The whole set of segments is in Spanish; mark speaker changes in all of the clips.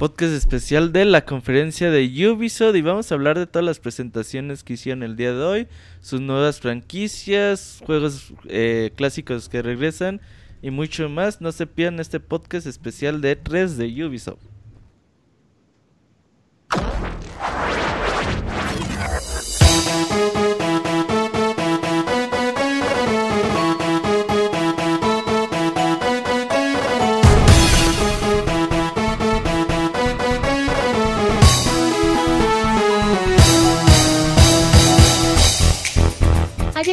Speaker 1: podcast especial de la conferencia de Ubisoft y vamos a hablar de todas las presentaciones que hicieron el día de hoy, sus nuevas franquicias, juegos eh, clásicos que regresan y mucho más. No se pierdan este podcast especial de 3 de Ubisoft.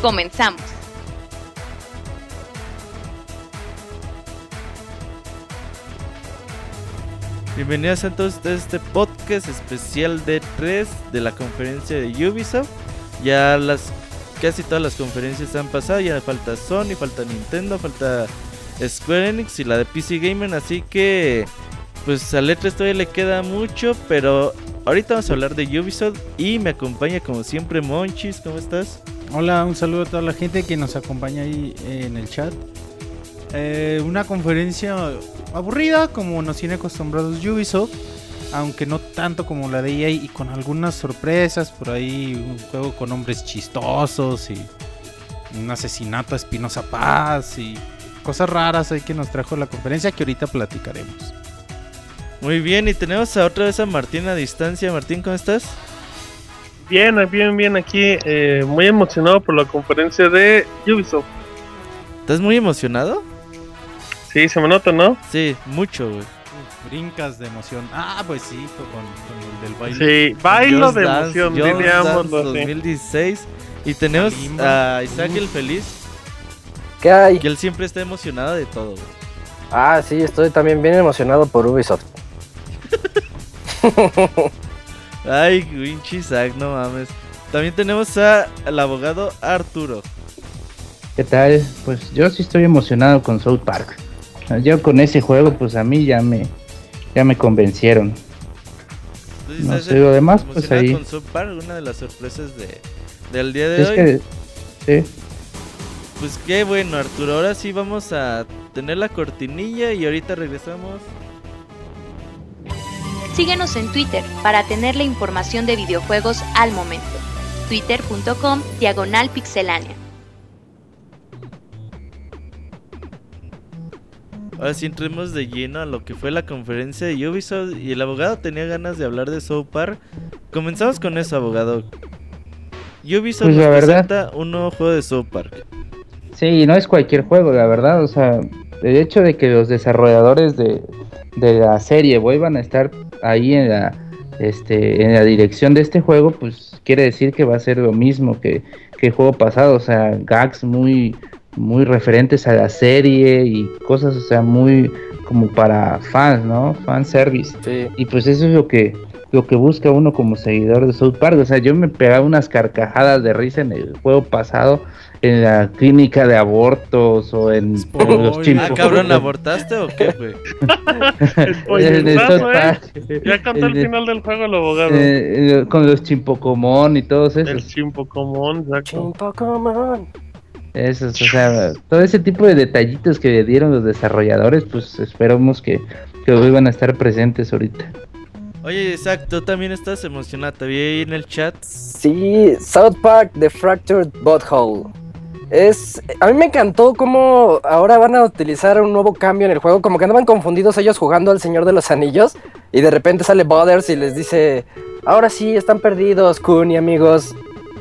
Speaker 2: Comenzamos.
Speaker 1: Bienvenidos a todos a este podcast especial de 3 de la conferencia de Ubisoft. Ya las casi todas las conferencias han pasado, ya falta Sony, falta Nintendo, falta Square Enix y la de PC Gamer, así que pues a Letres todavía le queda mucho, pero ahorita vamos a hablar de Ubisoft y me acompaña como siempre Monchis, ¿cómo estás?
Speaker 3: Hola, un saludo a toda la gente que nos acompaña ahí en el chat. Eh, una conferencia aburrida como nos tiene acostumbrados Ubisoft, aunque no tanto como la de EA y con algunas sorpresas, por ahí un juego con hombres chistosos y un asesinato a Espinosa Paz y cosas raras ahí que nos trajo la conferencia que ahorita platicaremos.
Speaker 1: Muy bien, y tenemos a otra vez a Martín a distancia. Martín, ¿cómo estás?
Speaker 4: Bien, bien, bien aquí, eh, muy emocionado por la conferencia de Ubisoft.
Speaker 1: ¿Estás muy emocionado?
Speaker 4: Sí, se me nota, ¿no?
Speaker 1: Sí, mucho, güey.
Speaker 3: Brincas de emoción. Ah, pues sí, con, con el del baile.
Speaker 4: Sí, bailo
Speaker 1: Just
Speaker 4: de
Speaker 1: Dance,
Speaker 4: emoción,
Speaker 1: Just
Speaker 4: diríamos.
Speaker 1: Dance 2016. Y tenemos a Isaac el Feliz,
Speaker 5: ¿Qué hay?
Speaker 1: que él siempre está emocionado de todo, güey.
Speaker 5: Ah, sí, estoy también bien emocionado por Ubisoft.
Speaker 1: Ay, pinche Isaac, no mames. También tenemos a el abogado Arturo.
Speaker 6: ¿Qué tal? Pues yo sí estoy emocionado con South Park. Yo con ese juego, pues a mí ya me, ya me convencieron.
Speaker 1: ¿Tú sí
Speaker 6: No sé, lo demás, pues, ahí.
Speaker 1: con South Park, una de las sorpresas de, del día de
Speaker 6: Es
Speaker 1: hoy.
Speaker 6: que, sí,
Speaker 1: Pues qué bueno, Arturo. Ahora sí vamos a tener la cortinilla y ahorita regresamos.
Speaker 2: Síguenos en Twitter para tener la información de videojuegos al momento. Twitter.com Diagonal Pixelánea.
Speaker 1: Ahora sí entremos de lleno a lo que fue la conferencia de Ubisoft y el abogado tenía ganas de hablar de South Park. Comenzamos con eso, abogado. Ubisoft
Speaker 6: Pues,
Speaker 1: nos
Speaker 6: la verdad-
Speaker 1: presenta un nuevo juego de South Park.
Speaker 6: sí, no es cualquier juego, la verdad. O sea, el hecho de que los desarrolladores de, de la serie vuelvan a estar ahí en la, este, en la dirección de este juego, pues quiere decir que va a ser lo mismo que, que el juego pasado. O sea, gags muy, muy referentes a la serie y cosas, o sea, muy como para fans, ¿no? Fan service.
Speaker 5: Sí.
Speaker 6: Y pues eso es lo que lo que busca uno como seguidor de South Park. O sea, yo me pegaba unas carcajadas de risa en el juego pasado en la clínica de abortos o en, en los chimpos.
Speaker 1: Ah, cabrón, ¿abortaste o qué, güey?
Speaker 6: En el South
Speaker 4: ¿eh? Ya contó el
Speaker 6: el-
Speaker 4: final del juego el abogado.
Speaker 6: eh, con los chimpocomón y todos
Speaker 4: el
Speaker 6: esos.
Speaker 4: chimpo común, exacto.
Speaker 5: Chimpo, come on.
Speaker 6: Esos, o sea, todo ese tipo de detallitos que le dieron los desarrolladores, pues esperamos que, que vuelvan a estar presentes ahorita.
Speaker 1: Oye, Isaac, tú también estás emocionado. Te vi ahí en el chat.
Speaker 5: Sí, South Park The Fractured Butthole. Es, a mí me encantó cómo ahora van a utilizar un nuevo cambio en el juego, como que andaban confundidos ellos jugando al Señor de los Anillos y de repente sale Butters y les dice, ahora sí, están perdidos, Kun y amigos.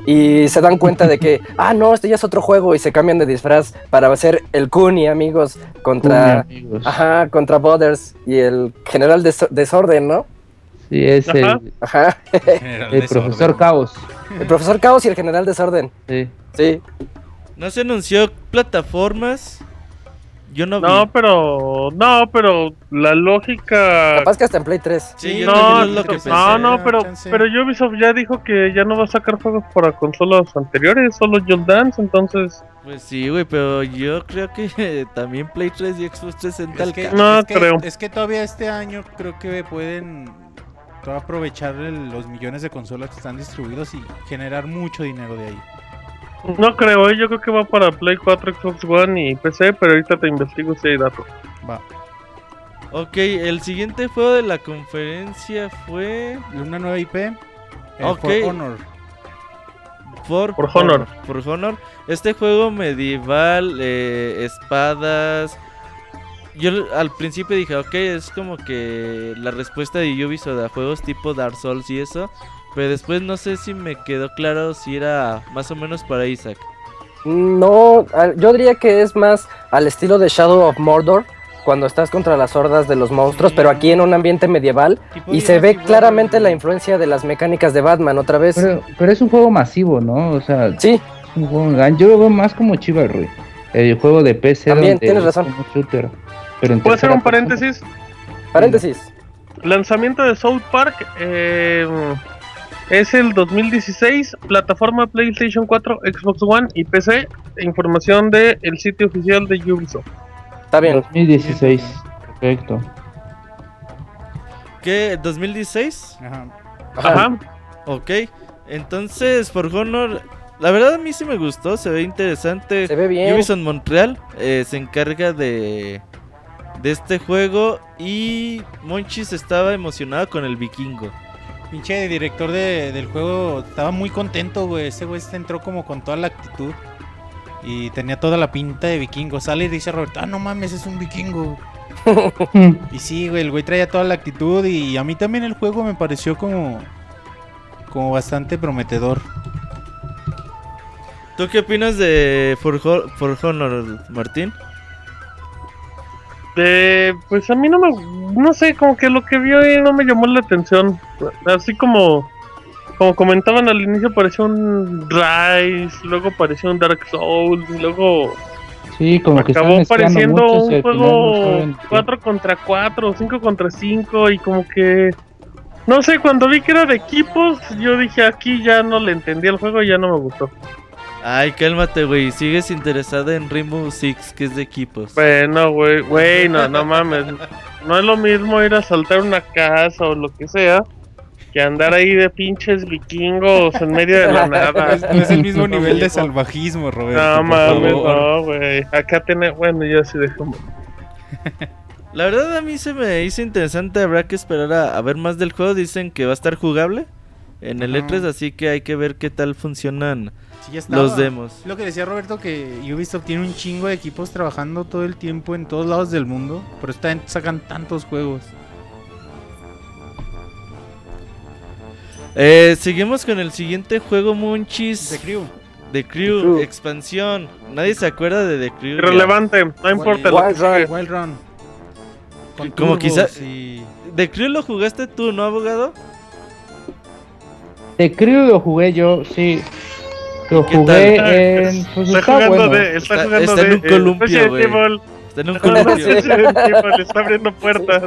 Speaker 5: Y se dan cuenta de que, ah, no, este ya es otro juego y se cambian de disfraz para hacer el Kun y amigos contra,
Speaker 6: Uy, amigos.
Speaker 5: ajá, contra Butters y el general Des- Desorden, ¿no?
Speaker 6: Sí, es el,
Speaker 4: Ajá.
Speaker 6: El profesor Caos.
Speaker 5: el profesor Caos y el general Desorden.
Speaker 6: Sí.
Speaker 5: Sí,
Speaker 1: No se anunció plataformas. Yo no,
Speaker 4: No,
Speaker 1: vi.
Speaker 4: pero. No, pero la lógica.
Speaker 5: Capaz que hasta en Play 3.
Speaker 1: Sí, yo
Speaker 4: no,
Speaker 1: es lo que
Speaker 4: no,
Speaker 1: pensé.
Speaker 4: no, pero,
Speaker 3: chance.
Speaker 4: pero Ubisoft ya dijo que ya no va a sacar juegos para consolas anteriores, solo Just Dance, entonces.
Speaker 1: Pues sí, güey, pero yo creo que también Play 3 y Xbox 360
Speaker 3: Es que,
Speaker 4: No
Speaker 3: es que-
Speaker 4: creo.
Speaker 3: es que todavía este año creo que pueden aprovechar el- los millones de consolas que están distribuidos y generar mucho dinero de ahí.
Speaker 4: No creo, ¿eh? yo creo que va para Play 4, Xbox One y PC, pero ahorita te investigo si hay datos.
Speaker 3: Va.
Speaker 1: Ok, el siguiente juego de la conferencia fue
Speaker 3: Una nueva IP. eh. For Honor.
Speaker 1: For,
Speaker 4: For Honor.
Speaker 1: For Honor. Este juego medieval, eh, espadas. Yo al principio dije, ok, es como que la respuesta de Ubisoft a juegos tipo Dark Souls y eso. Pero después no sé si me quedó claro si era más o menos para Isaac.
Speaker 5: No, yo diría que es más al estilo de Shadow of Mordor, cuando estás contra las hordas de los monstruos,
Speaker 3: Sí.
Speaker 5: pero aquí en un ambiente medieval. Y se ve claramente la influencia de las mecánicas de Batman otra vez.
Speaker 6: Pero, pero es un juego masivo, ¿no? O sea,
Speaker 5: Sí,
Speaker 6: un juego yo lo veo más como Chivalry. El juego de PC
Speaker 5: También,
Speaker 6: donde
Speaker 5: tienes
Speaker 6: es
Speaker 5: razón.
Speaker 6: shooter, pero
Speaker 4: ¿Puedo hacer un
Speaker 6: persona.
Speaker 4: paréntesis?
Speaker 5: paréntesis.
Speaker 4: Lanzamiento de South Park eh, es el 2016, plataforma PlayStation 4, Xbox One y PC. Información del el sitio oficial de Ubisoft.
Speaker 5: Está bien.
Speaker 6: 2016, perfecto.
Speaker 1: ¿Qué? ¿2016?
Speaker 3: Ajá.
Speaker 5: Ajá.
Speaker 4: Ajá.
Speaker 1: Ok. Entonces, For Honor, la verdad a mí sí me gustó, se ve interesante.
Speaker 5: Se ve bien.
Speaker 1: Ubisoft Montreal eh, se encarga de, de este juego y Monchis estaba emocionado con el vikingo.
Speaker 3: Pinche director de- del juego estaba muy contento, güey. Ese güey se entró como con toda la actitud. Y tenía toda la pinta de vikingo. Sale y dice Roberto, ah, no mames, es un vikingo. Y sí, güey, el güey traía toda la actitud. Y a mí también el juego me pareció como. Como bastante prometedor.
Speaker 1: ¿Tú qué opinas de For, Ho- For Honor, Martín?
Speaker 4: Eh, pues a mí no me. No sé, como que lo que vi hoy no me llamó la atención. Así como. Como comentaban al inicio, parecía un Rise, luego parecía un Dark Souls, y luego
Speaker 6: Sí, como que
Speaker 4: acabó pareciendo
Speaker 6: muchos
Speaker 4: un
Speaker 6: no
Speaker 4: juego
Speaker 6: saben qué.
Speaker 4: 4 contra 4, 5 contra 5 y como que... No sé, cuando vi que era de equipos, yo dije aquí ya no le entendí el juego y ya no me gustó.
Speaker 1: Ay, cálmate, güey. Sigues interesada en Rainbow Six, que es de equipos.
Speaker 4: Bueno, güey, güey, no, no mames. No es lo mismo ir a saltar una casa o lo que sea que andar ahí de pinches vikingos en medio de la
Speaker 3: No
Speaker 4: nada.
Speaker 3: es, no es el mismo
Speaker 4: No,
Speaker 3: nivel de salvajismo, Roberto.
Speaker 4: No mames, no, güey. Acá tiene, bueno, ya sí dejamos.
Speaker 1: La verdad a mí se me hizo interesante. Habrá que esperar a, a ver más del juego. Dicen que va a estar jugable en el
Speaker 3: Ajá.
Speaker 1: E3, así que hay que ver qué tal funcionan
Speaker 3: Sí, ya estaba.
Speaker 1: los demos.
Speaker 3: Lo que decía Roberto, que Ubisoft tiene un chingo de equipos trabajando todo el tiempo en todos lados del mundo, pero están, sacan tantos juegos.
Speaker 1: Eh, seguimos con el siguiente juego, Munchis.
Speaker 3: The Crew.
Speaker 1: The Crew,
Speaker 5: Crew.
Speaker 1: expansión. Nadie se acuerda de The Crew. ya.
Speaker 4: Irrelevante, no importa lo que
Speaker 5: Wild Run.
Speaker 4: sigue.
Speaker 3: Wild Run. Con
Speaker 1: Como
Speaker 3: turbos
Speaker 1: quizá-
Speaker 3: y-
Speaker 1: The Crew lo jugaste tú, ¿no, abogado?
Speaker 6: De Crew lo jugué yo, sí. Lo
Speaker 1: ¿Qué
Speaker 6: jugué
Speaker 4: tal?
Speaker 6: en. Pues
Speaker 4: Está
Speaker 6: está
Speaker 4: jugando
Speaker 6: bueno.
Speaker 4: de, está,
Speaker 1: Está-
Speaker 4: jugando
Speaker 1: está en
Speaker 4: de
Speaker 1: un columpio,
Speaker 4: Resident
Speaker 1: güey.
Speaker 4: Evil.
Speaker 1: Está en un columpio.
Speaker 4: Está abriendo puertas.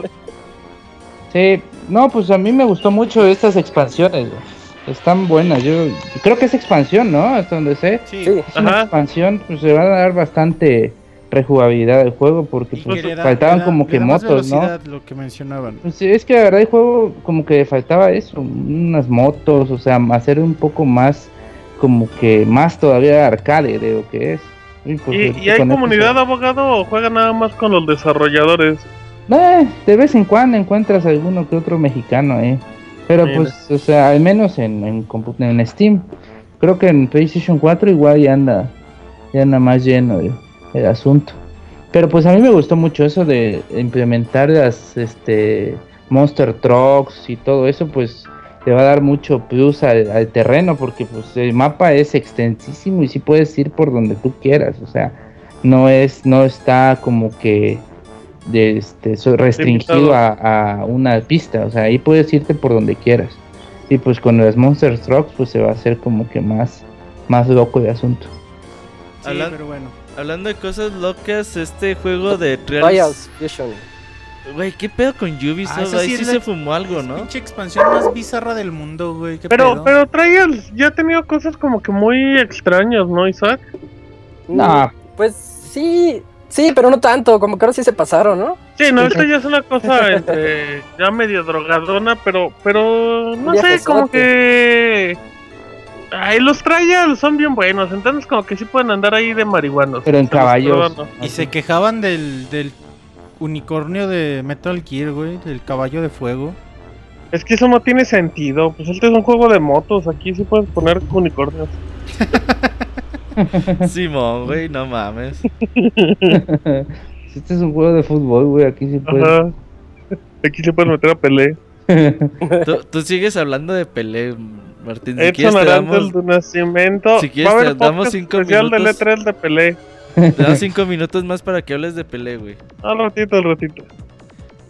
Speaker 6: Sí, no, pues a mí me gustó mucho estas expansiones. güey. Están buenas. Yo creo que es expansión, ¿no? Hasta donde sé.
Speaker 3: Sí.
Speaker 6: Es una
Speaker 4: Ajá.
Speaker 6: expansión, pues se va a dar bastante rejugabilidad al juego porque pues, faltaban como que motos, ¿no?
Speaker 3: Lo que mencionaban.
Speaker 6: Pues sí, es que la verdad el juego como que faltaba eso, unas motos, o sea, hacer un poco más, como que más todavía arcade de lo que es. Y, pues,
Speaker 4: ¿Y, y hay comunidad
Speaker 6: se-
Speaker 4: abogado o juega nada más con los desarrolladores?
Speaker 6: Eh, de vez en cuando encuentras alguno que otro mexicano, eh. Pero
Speaker 4: Mira.
Speaker 6: pues, o sea, al menos en, en Steam. Creo que en PlayStation 4 igual ya anda, ya anda más lleno el, el asunto. Pero pues a mí me gustó mucho eso de implementar las este Monster Trucks y todo eso, pues te va a dar mucho plus al, al terreno porque pues el mapa es extensísimo y sí puedes ir por donde tú quieras, o sea, no es no está como que de este so- restringido a, a una pista, o sea, ahí puedes irte por donde quieras. Y pues con las Monster Trucks pues se va a hacer como que más más loco el asunto.
Speaker 3: Sí, pero bueno.
Speaker 1: Hablando de cosas locas, este juego de
Speaker 5: Trials
Speaker 1: Trials.
Speaker 5: Fusion.
Speaker 1: Güey, ¿qué pedo con Ubisoft?
Speaker 3: Ah,
Speaker 1: Ahí
Speaker 3: sí
Speaker 1: se fumó algo, ¿no?
Speaker 3: Pinche expansión más bizarra del mundo, güey. ¿Qué
Speaker 4: Pero,
Speaker 3: pedo?
Speaker 4: pero Trials ya ha tenido cosas como que muy extrañas, ¿no, Isaac?
Speaker 6: No,
Speaker 5: Pues sí, sí, pero no tanto, como que ahora sí se pasaron, ¿no?
Speaker 4: Sí, no, esto ya es una cosa este, ya medio drogadona, pero, pero no sé, como que... Ay, los Trials son bien buenos, entonces como que sí pueden andar ahí de marihuanos.
Speaker 6: Pero en caballos.
Speaker 3: Y se quejaban del, del unicornio de Metal Gear, güey. Del caballo de fuego.
Speaker 4: Es que eso no tiene sentido, pues este es un juego de motos, aquí sí puedes poner unicornios.
Speaker 1: Simón, güey, no mames.
Speaker 6: este es un juego de fútbol, güey. Aquí sí puede.
Speaker 4: Ajá. Aquí se pueden meter a Pelé.
Speaker 1: Tú, tú sigues hablando de Pelé, Martín. Si
Speaker 4: Edson
Speaker 1: quieres, te damos,
Speaker 4: de Nacimiento.
Speaker 1: si quieres,
Speaker 4: Va a
Speaker 1: te
Speaker 4: haber
Speaker 1: damos
Speaker 4: podcast
Speaker 1: cinco
Speaker 4: especial
Speaker 1: minutos.
Speaker 4: del E3 de Pelé.
Speaker 1: te damos cinco minutos más para que hables de Pelé, güey.
Speaker 4: Al ratito, al ratito.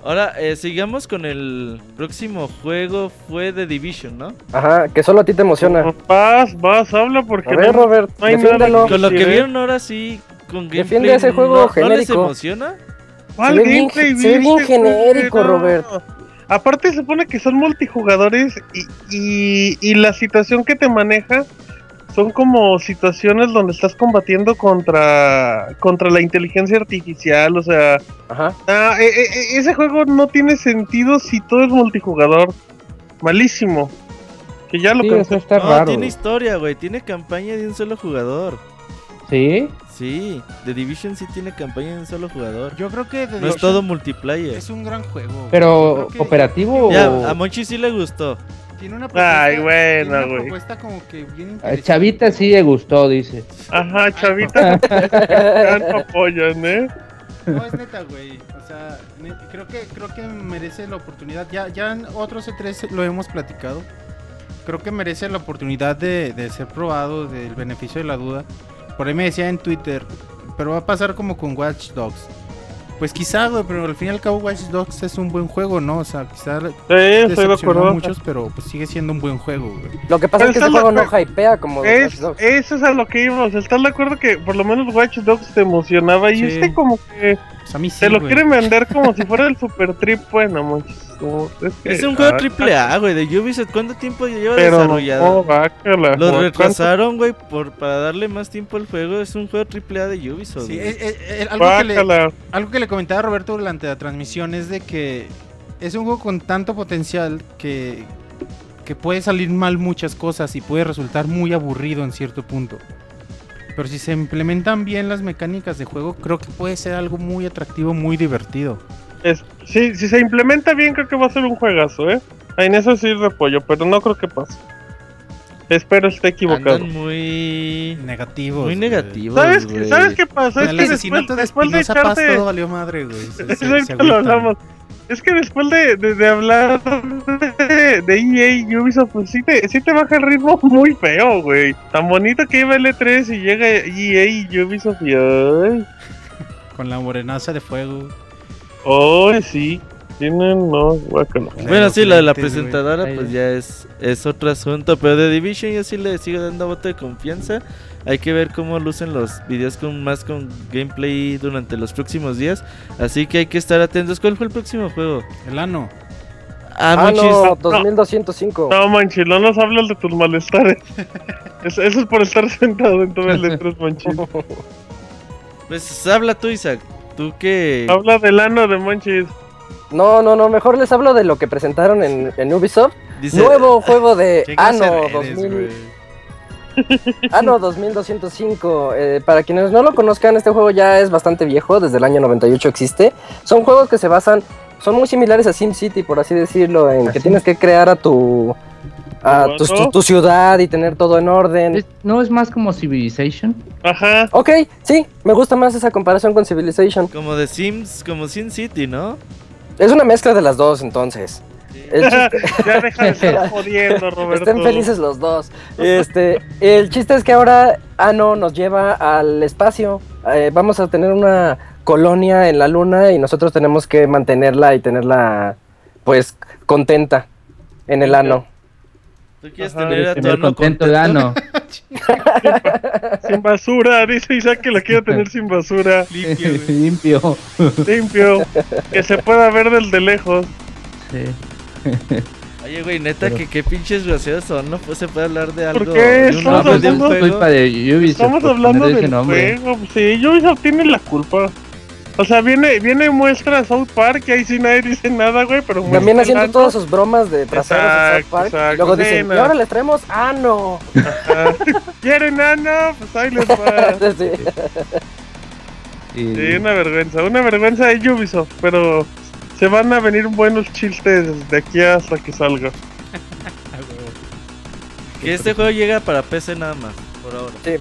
Speaker 1: Ahora, eh, sigamos con el próximo juego. Fue The Division, ¿no?
Speaker 5: Ajá, que solo a ti te emociona.
Speaker 4: Vas, vas, habla porque
Speaker 5: A ver,
Speaker 4: no-
Speaker 5: Robert,
Speaker 4: no hay nada
Speaker 5: defiéndelo.
Speaker 4: que
Speaker 1: Con lo que
Speaker 4: ¿eh?
Speaker 1: vieron ahora sí, con
Speaker 5: Defiende
Speaker 1: gameplay,
Speaker 5: ese juego
Speaker 1: ¿no, ¿no les
Speaker 5: genérico.
Speaker 1: emociona?
Speaker 4: ¿Cuál
Speaker 5: Se ve bien-
Speaker 4: gameplay
Speaker 5: se ve bien
Speaker 4: viste,
Speaker 5: genérico?
Speaker 4: No.
Speaker 5: Robert.
Speaker 4: Aparte se supone que son multijugadores y, y, y la situación que te maneja son como situaciones donde estás combatiendo contra contra la inteligencia artificial, o sea,
Speaker 5: Ajá.
Speaker 4: ah, e- e- e- ese juego no tiene sentido si todo es multijugador. Malísimo. Que ya lo
Speaker 6: Sí, eso está
Speaker 1: no,
Speaker 6: raro.
Speaker 1: tiene historia, güey. Tiene campaña de un solo jugador.
Speaker 6: Sí.
Speaker 1: Sí, The Division sí tiene campaña de un solo jugador.
Speaker 3: Yo creo que The
Speaker 1: No es todo multiplayer.
Speaker 3: es un gran juego.
Speaker 6: Pero operativo o.
Speaker 1: Ya, a Monchi sí le gustó.
Speaker 3: Tiene una propuesta,
Speaker 4: Ay,
Speaker 3: tiene una
Speaker 4: güey.
Speaker 3: propuesta como que bien interesante.
Speaker 6: Chavita sí le gustó, dice.
Speaker 4: Ajá, chavita. tanto apoyan, ¿eh?
Speaker 3: No es neta, güey. O sea, creo que creo que merece la oportunidad. Ya ya en otros E3 lo hemos platicado. Creo que merece la oportunidad de, de ser probado, del beneficio de la duda. Por ahí me decía en Twitter, pero va a pasar como con Watch Dogs. Pues quizá, güey, pero al fin y al cabo Watch Dogs es un buen juego, ¿no? O sea, quizá
Speaker 4: Sí, estoy de acuerdo.
Speaker 3: a muchos, pero pues sigue siendo un buen juego, güey.
Speaker 5: Lo que pasa
Speaker 4: Pero
Speaker 5: es que ese juego no hypea como Watch
Speaker 4: Es,
Speaker 5: Dogs.
Speaker 4: eso es a lo que íbamos. ¿Estás de acuerdo que por lo menos Watch Dogs te emocionaba? Y
Speaker 3: Sí.
Speaker 4: este como que
Speaker 3: Pues a mí sí,
Speaker 4: te lo
Speaker 3: güey.
Speaker 4: quieren vender como si fuera el Super Trip. Bueno, manches, como- es, que-
Speaker 1: Es un juego
Speaker 4: ah,
Speaker 1: triple A, güey, de Ubisoft. ¿Cuánto tiempo lleva
Speaker 4: Pero no,
Speaker 1: desarrollado?
Speaker 4: bácala.
Speaker 1: Lo
Speaker 4: ¿Cuánto-
Speaker 1: retrasaron, güey, por, para darle más tiempo al juego. Es un juego triple A de Ubisoft.
Speaker 3: Sí, es- es- es- algo, que le, algo que le comentaba Roberto durante la transmisión es de que es un juego con tanto potencial que, que puede salir mal muchas cosas y puede resultar muy aburrido en cierto punto. Pero si se implementan bien las mecánicas de juego, creo que puede ser algo muy atractivo, muy divertido.
Speaker 4: Es- sí, si se implementa bien, creo que va a ser un juegazo, ¿eh? En eso sí repollo, pero no creo que pase. Espero esté equivocado.
Speaker 1: Andan muy...
Speaker 3: Negativo.
Speaker 1: Muy negativos,
Speaker 4: ¿Sabes. ¿Sabes qué pasa?
Speaker 3: Con
Speaker 4: Es que después,
Speaker 3: de
Speaker 4: después de
Speaker 3: Paz
Speaker 4: echarte...
Speaker 3: todo valió madre, güey. Se- se-
Speaker 4: lo hablamos. Es que después de, de, de hablar de, de EA y Ubisoft, pues sí te, sí te baja el ritmo muy feo, güey. Tan bonito que iba el E3 y llega EA y Ubisoft y ay,
Speaker 3: Con la morenaza de fuego.
Speaker 4: ay, sí. Tienen, no, guácala.
Speaker 1: Bueno, sí, la de la presentadora, pues ya es, es otro asunto. Pero de Division yo sí le sigo dando voto de confianza. Hay que ver cómo lucen los videos con más con gameplay durante los próximos días. Así que hay que estar atentos. ¿Cuál fue el próximo juego?
Speaker 3: El ano.
Speaker 1: Ah,
Speaker 5: Ah, no, 2205.
Speaker 4: No, manchi, no nos hablas de tus malestares. eso, es por estar sentado en todo el E3, manchi.
Speaker 1: Pues habla tú, Isaac. Tú que...
Speaker 4: Habla del ano de Monchis.
Speaker 5: No, no, no, mejor les hablo de lo que presentaron en, en Ubisoft.
Speaker 1: Dice,
Speaker 5: Nuevo juego de
Speaker 3: Qué
Speaker 5: Ano
Speaker 3: eres,
Speaker 5: 2000,
Speaker 3: güey.
Speaker 5: Ano 2205. Eh, para quienes no lo conozcan, este juego ya es bastante viejo, desde el año 98 existe. Son juegos que se basan, son muy similares a SimCity, por así decirlo, en que
Speaker 6: Así.
Speaker 5: tienes que crear a tu, a tu, tu- tu ciudad y tener todo en orden.
Speaker 6: Es- ¿No es más como Civilization?
Speaker 4: Ajá.
Speaker 5: Ok, sí, me gusta más esa comparación con Civilization.
Speaker 1: Como de Sims, como Sin City, ¿no?
Speaker 5: Es una mezcla de las dos, entonces.
Speaker 4: Ya deja de estar jodiendo, Roberto.
Speaker 5: Estén felices los dos. Este, el chiste es que ahora Ano nos lleva al espacio. Eh, vamos a tener una colonia en la luna y nosotros tenemos que mantenerla y tenerla, pues, contenta en el ano.
Speaker 1: ¿Tú quieres
Speaker 4: Ajá.
Speaker 1: tener a tu ano
Speaker 6: contento de ano.
Speaker 4: Sin basura, dice Isaac que lo quiere tener sin basura,
Speaker 3: Limpio.
Speaker 6: Limpio.
Speaker 4: limpio, que se pueda ver del de lejos.
Speaker 6: Sí.
Speaker 1: Oye, güey, neta,
Speaker 6: Pero-
Speaker 1: que qué pinches groseros son. No pues, se puede hablar de algo.
Speaker 4: qué?
Speaker 1: de un
Speaker 4: Estamos
Speaker 1: de un
Speaker 4: hablando-
Speaker 1: juego.
Speaker 6: culpa de Ubisoft.
Speaker 4: Estamos
Speaker 6: por
Speaker 4: hablando
Speaker 6: ese
Speaker 4: del
Speaker 6: nombre.
Speaker 4: juego, pues sí, Ubisoft tiene la culpa. O sea, viene, viene muestra South Park y ahí sí nadie dice nada, güey, pero
Speaker 5: También haciendo todas sus bromas de traseros en South
Speaker 4: Exacto,
Speaker 5: Park.
Speaker 4: exacto,
Speaker 5: Luego
Speaker 4: sí,
Speaker 5: dicen,
Speaker 4: no.
Speaker 5: y ahora les traemos ah no.
Speaker 4: Ajá. ¿Quieren nano? Pues ahí les va.
Speaker 5: Sí.
Speaker 4: Sí, una vergüenza, una vergüenza de Ubisoft, pero se van a venir buenos chistes de aquí hasta que salga.
Speaker 1: Que este juego llega para PC nada más, por ahora.
Speaker 5: Sí.